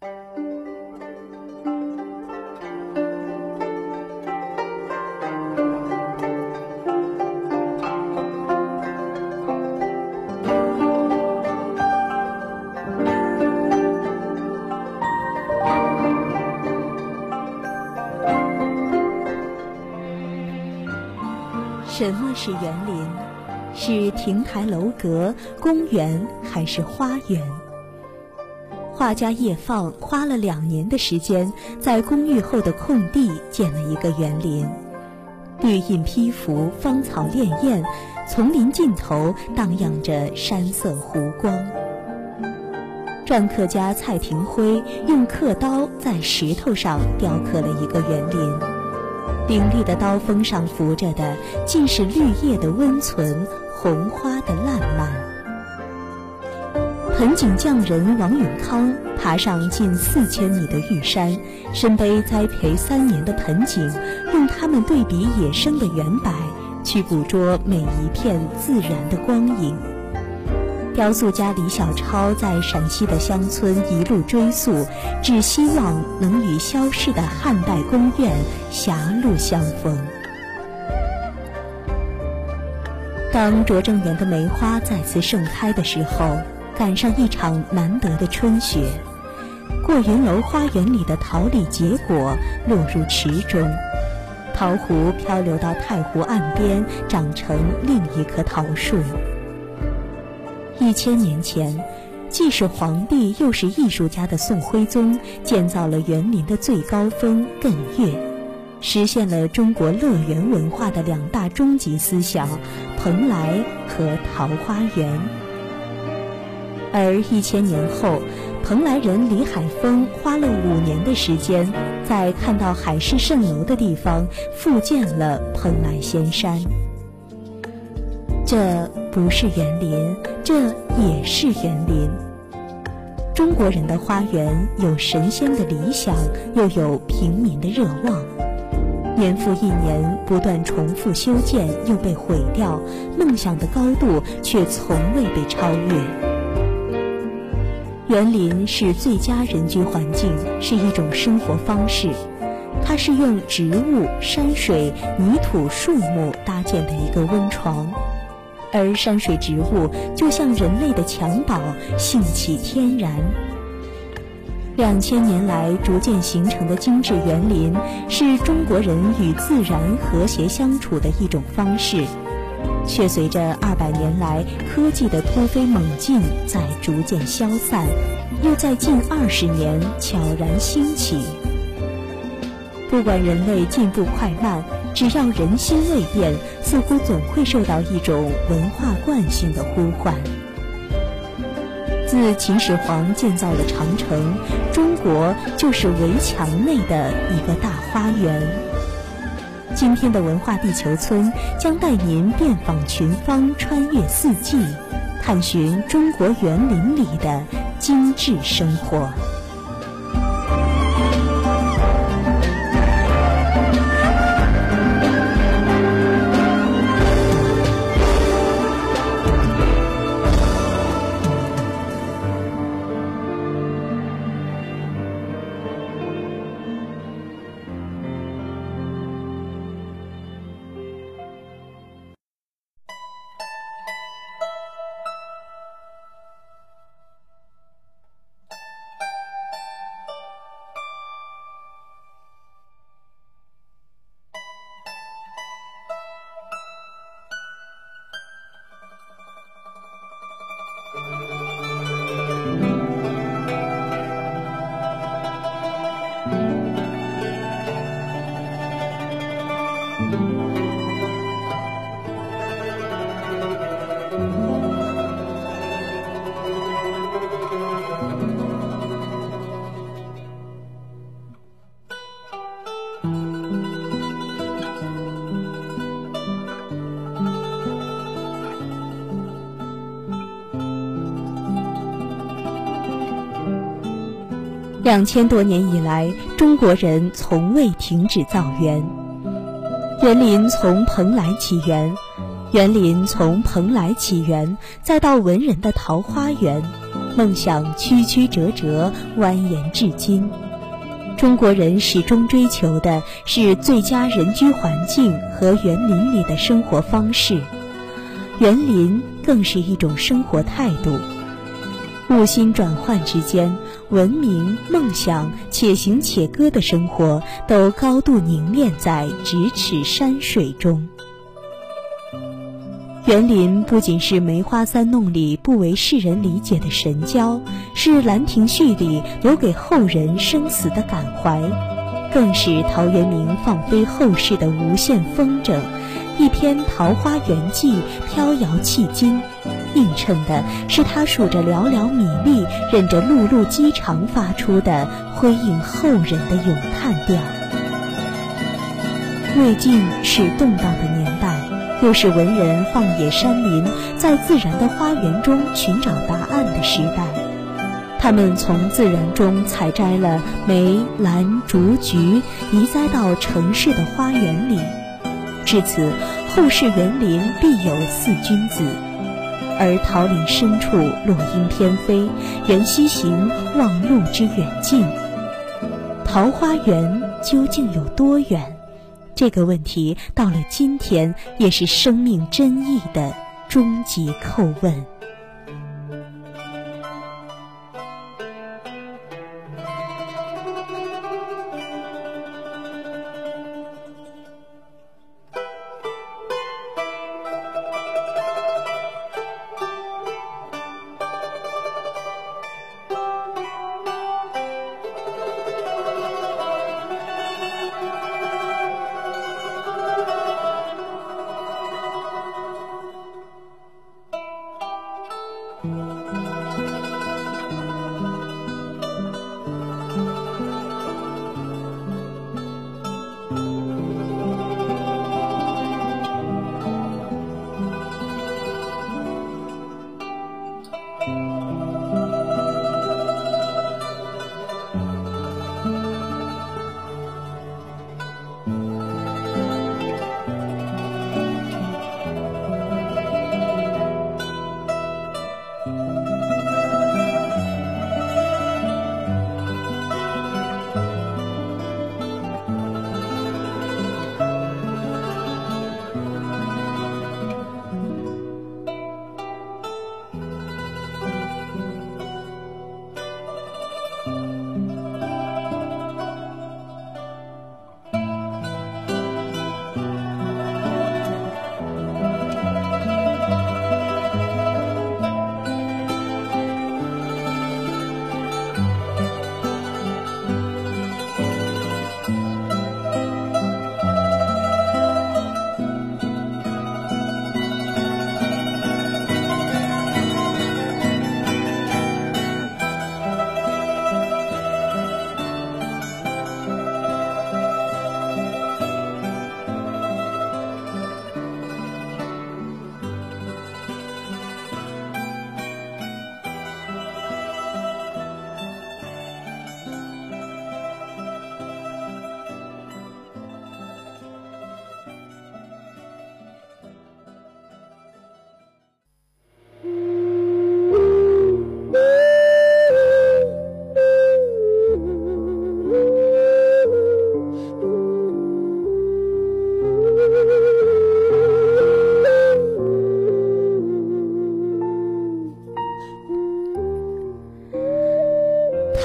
什么是园林？是亭台楼阁、公园还是花园？画家叶放花了两年的时间，在公寓后的空地建了一个园林，绿荫披拂，芳草潋滟，丛林尽头荡漾着山色湖光。篆刻家蔡廷辉用刻刀在石头上雕刻了一个园林。凌厉的刀锋上浮着的，尽是绿叶的温存，红花的烂漫。盆景匠人王永康爬上近四千米的玉山，身背栽培三年的盆景，用它们对比野生的圆柏，去捕捉每一片自然的光影。雕塑家李小超在陕西的乡村一路追溯，只希望能与消逝的汉代宫苑狭路相逢。当拙政园的梅花再次盛开的时候，赶上一场难得的春雪，过云楼花园里的桃李结果落入池中，桃核漂流到太湖岸边，长成另一棵桃树。一千年前，既是皇帝又是艺术家的宋徽宗建造了园林的最高峰艮岳，实现了中国乐园文化的两大终极思想——蓬莱和桃花源。而一千年后，蓬莱人李海峰花了五年的时间，在看到海市蜃楼的地方复建了蓬莱仙山。这不是园林，这也是园林。中国人的花园有神仙的理想，又有平民的热望。年复一年，不断重复修建，又被毁掉，梦想的高度却从未被超越。园林是最佳人居环境，是一种生活方式。它是用植物、山水、泥土、树木搭建的一个温床。而山水植物就像人类的襁褓，性起天然。两千年来逐渐形成的精致园林，是中国人与自然和谐相处的一种方式，却随着二百年来科技的突飞猛进在逐渐消散，又在近二十年悄然兴起。不管人类进步快慢。只要人心未变，似乎总会受到一种文化惯性的呼唤。自秦始皇建造了长城，中国就是围墙内的一个大花园。今天的文化地球村将带您遍访群芳，穿越四季，探寻中国园林里的精致生活。两千多年以来，中国人从未停止造园。园林从蓬莱起源，园林从蓬莱起源，再到文人的桃花源，梦想曲曲折折，蜿蜒至今。中国人始终追求的是最佳人居环境和园林里的生活方式，园林更是一种生活态度。物心转换之间，文明、梦想、且行且歌的生活都高度凝练在咫尺山水中。园林不仅是梅花三弄里不为世人理解的神交，是《兰亭序》里留给后人生死的感怀，更是陶渊明放飞后世的无限风筝。一篇《桃花源记》飘摇迄今，映衬的是他数着寥寥米粒，忍着辘辘饥肠发出的辉映后人的咏叹调。魏晋是动荡的年代。又是文人放野山林，在自然的花园中寻找答案的时代。他们从自然中采摘了梅、兰、竹、菊，移栽到城市的花园里。至此，后世园林必有四君子。而桃林深处，落英翩飞，缘溪行，望路之远近。桃花源究竟有多远？这个问题到了今天，也是生命真意的终极叩问。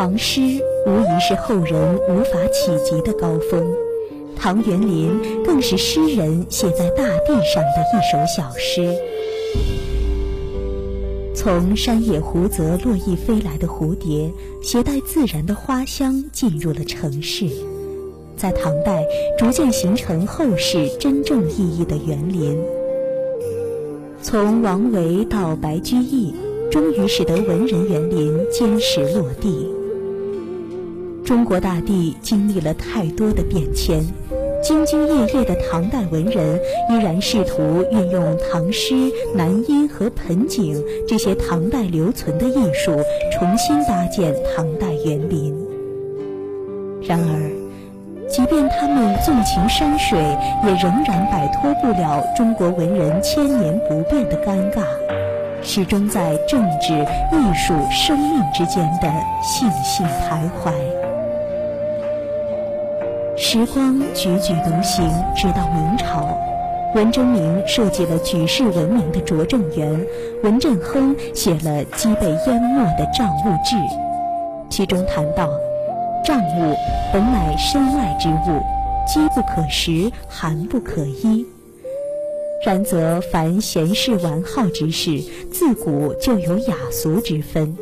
唐诗无疑是后人无法企及的高峰，唐园林更是诗人写在大地上的一首小诗。从山野湖泽落叶飞来的蝴蝶，携带自然的花香进入了城市，在唐代逐渐形成后世真正意义的园林。从王维到白居易，终于使得文人园林坚实落地。中国大地经历了太多的变迁，兢兢业业的唐代文人依然试图运用唐诗、南音和盆景这些唐代留存的艺术，重新搭建唐代园林。然而，即便他们纵情山水，也仍然摆脱不了中国文人千年不变的尴尬。始终在政治、艺术、生命之间的悻悻徘徊。时光踽踽独行，直到明朝，文征明设计了举世闻名的拙政园，文振亨写了积被淹没的《账务志》，其中谈到：账务本乃身外之物，饥不可食，寒不可衣。然则凡闲事玩好之事，自古就有雅俗之分。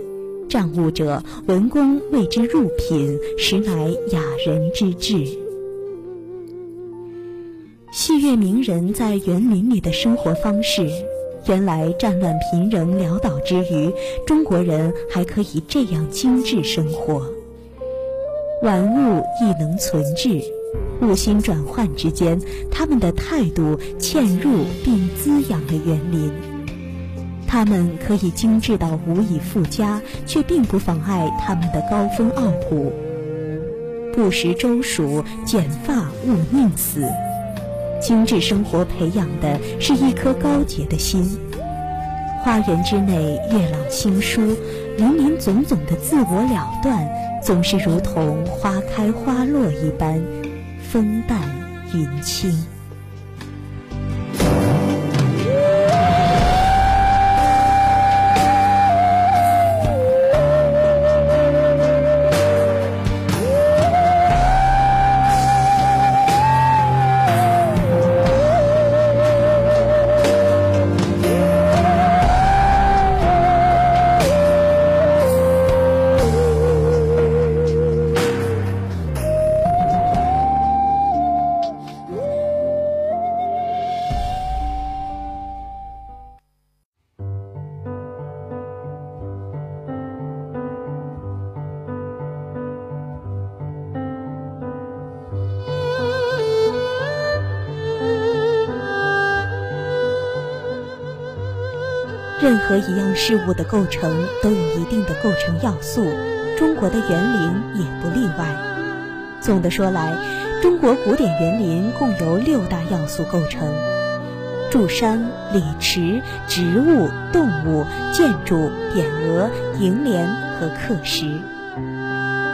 账务者，文公谓之入品，实乃雅人之志。戏谑名人在园林里的生活方式，原来战乱贫人潦倒之余，中国人还可以这样精致生活。玩物亦能存志。物心转换之间，他们的态度嵌入并滋养了园林。他们可以精致到无以复加，却并不妨碍他们的高风傲骨。不食周黍，剪发勿宁死。精致生活培养的是一颗高洁的心。花园之内，月朗星疏，林林总总的自我了断，总是如同花开花落一般。风淡云轻。何一样事物的构成都有一定的构成要素，中国的园林也不例外。总的说来，中国古典园林共有六大要素构成：柱山、礼池、植物、动物、建筑、匾额、楹联和刻石。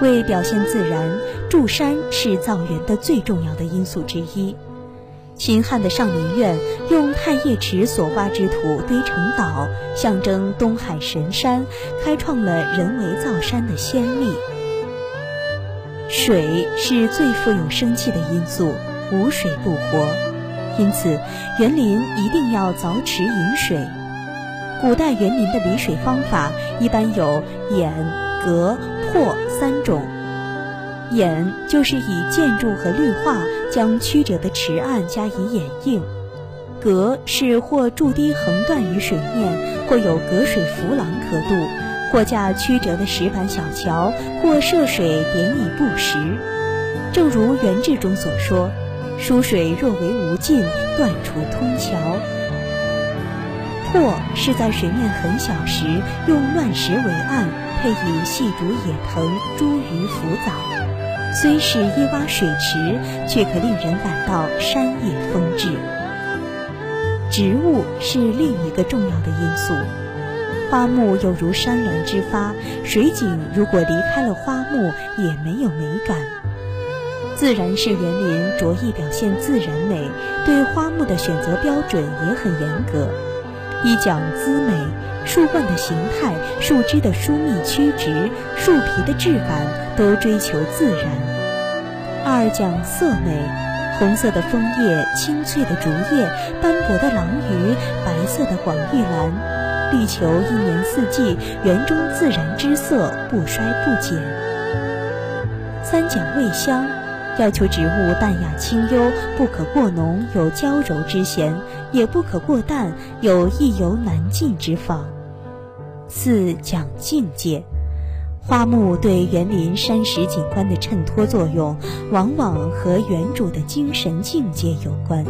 为表现自然，柱山是造园的最重要的因素之一。秦汉的上林苑用太液池所挖之土堆成岛，象征东海神山，开创了人为造山的先例。水是最富有生气的因素，无水不活，因此园林一定要凿池引水。古代园林的理水方法一般有掩、隔、破三种。掩就是以建筑和绿化将曲折的池岸加以掩映，隔是或筑堤横断于水面，或有隔水浮廊可渡，或架曲折的石板小桥，或涉水点以布石。正如元志中所说：“疏水若为无尽，断除通桥。”破是在水面很小时用乱石为岸，配以细竹野藤、茱萸浮藻。虽是一洼水池，却可令人感到山野风致。植物是另一个重要的因素，花木有如山峦之发，水景如果离开了花木，也没有美感。自然式园林着意表现自然美，对花木的选择标准也很严格，一讲姿美，树冠的形态、树枝的疏密曲直、树皮的质感都追求自然。二讲色美，红色的枫叶、青翠的竹叶、斑驳的郎榆、白色的广玉兰，力求一年四季园中自然之色不衰不减。三讲味香，要求植物淡雅清幽，不可过浓有娇柔之嫌，也不可过淡有意犹难尽之仿。四讲境界。花木对园林山石景观的衬托作用，往往和园主的精神境界有关。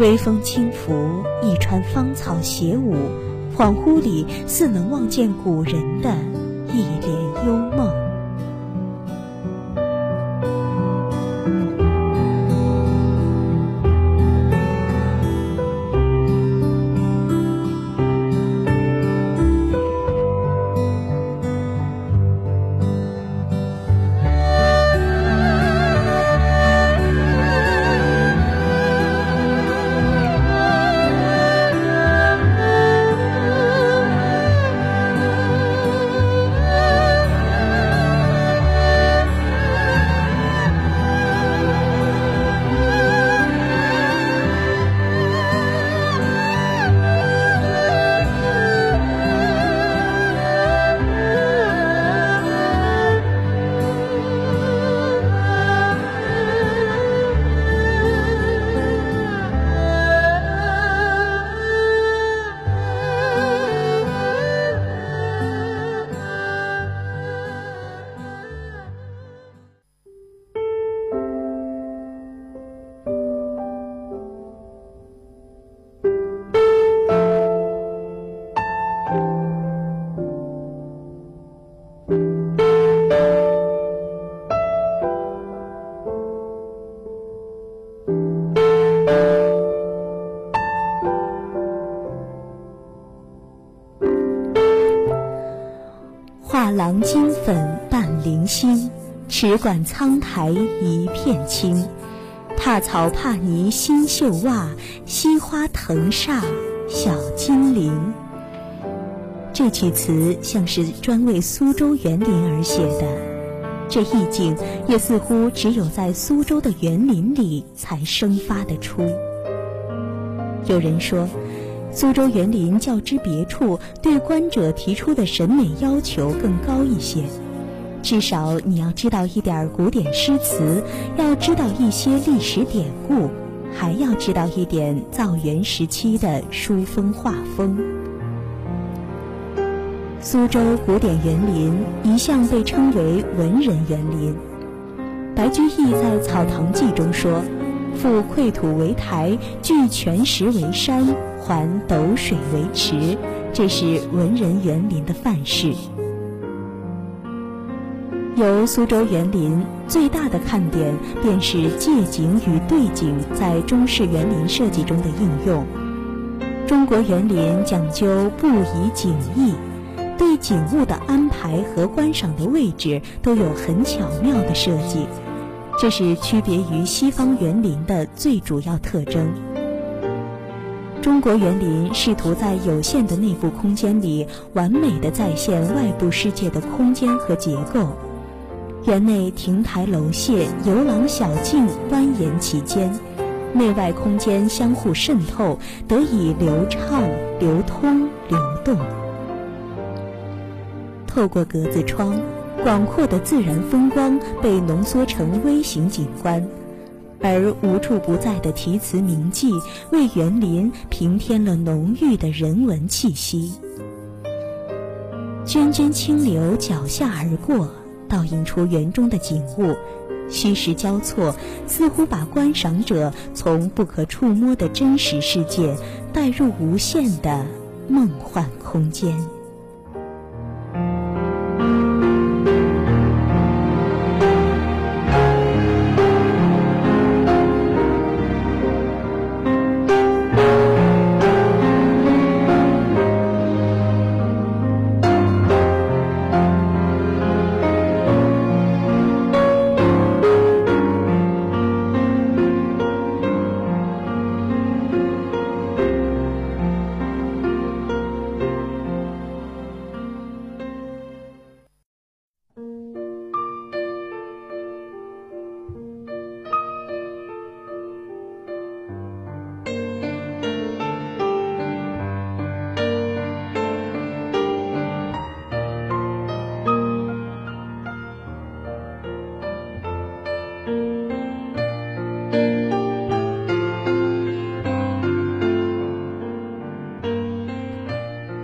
微风轻拂，一川芳草斜舞，恍惚里似能望见古人的一帘幽梦。星，池馆苍苔一片青。踏草帕泥新绣袜，惜花藤煞小金铃。这曲词像是专为苏州园林而写的，这意境也似乎只有在苏州的园林里才生发得出。有人说，苏州园林较之别处，对观者提出的审美要求更高一些。至少你要知道一点古典诗词，要知道一些历史典故，还要知道一点造园时期的书风画风。苏州古典园林一向被称为文人园林。白居易在《草堂记》中说：“覆溃土为台，聚泉石为山，环斗水为池。”这是文人园林的范式。由苏州园林最大的看点，便是借景与对景在中式园林设计中的应用。中国园林讲究不以景异，对景物的安排和观赏的位置都有很巧妙的设计，这是区别于西方园林的最主要特征。中国园林试图在有限的内部空间里，完美的再现外部世界的空间和结构。园内亭台楼榭、游廊小径蜿蜒其间，内外空间相互渗透，得以流畅、流通、流动。透过格子窗，广阔的自然风光被浓缩成微型景观，而无处不在的题词铭记为园林平添了浓郁的人文气息。涓涓清流脚下而过。倒映出园中的景物，虚实交错，似乎把观赏者从不可触摸的真实世界带入无限的梦幻空间。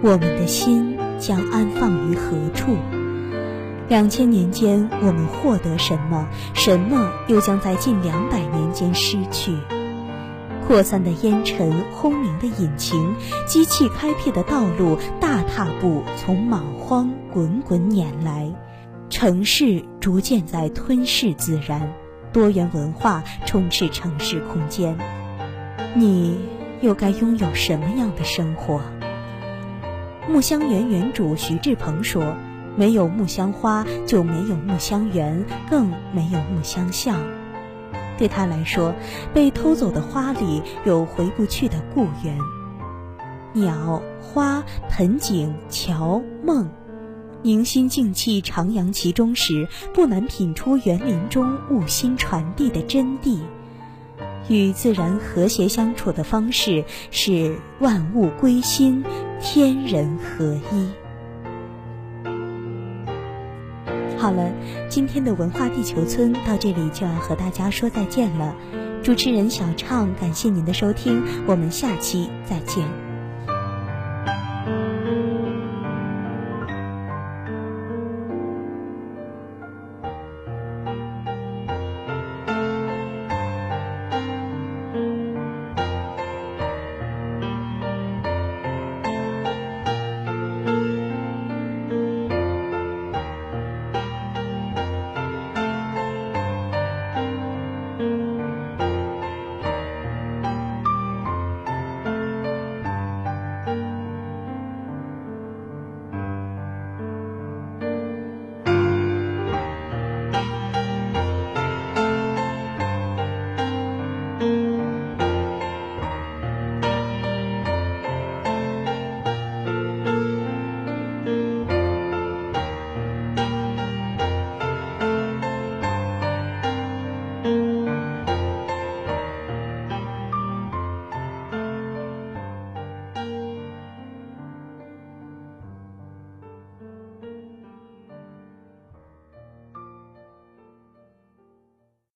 我们的心将安放于何处？两千年间，我们获得什么？什么又将在近两百年间失去？扩散的烟尘，轰鸣的引擎，机器开辟的道路，大踏步从莽荒滚滚撵来，城市逐渐在吞噬自然，多元文化充斥城市空间。你又该拥有什么样的生活？木香园园主徐志鹏说：“没有木香花，就没有木香园，更没有木香巷。对他来说，被偷走的花里有回不去的故园。鸟、花、盆景、桥、梦，凝心静气徜徉其中时，不难品出园林中物心传递的真谛。与自然和谐相处的方式是万物归心。”天人合一。好了，今天的文化地球村到这里就要和大家说再见了。主持人小畅，感谢您的收听，我们下期再见。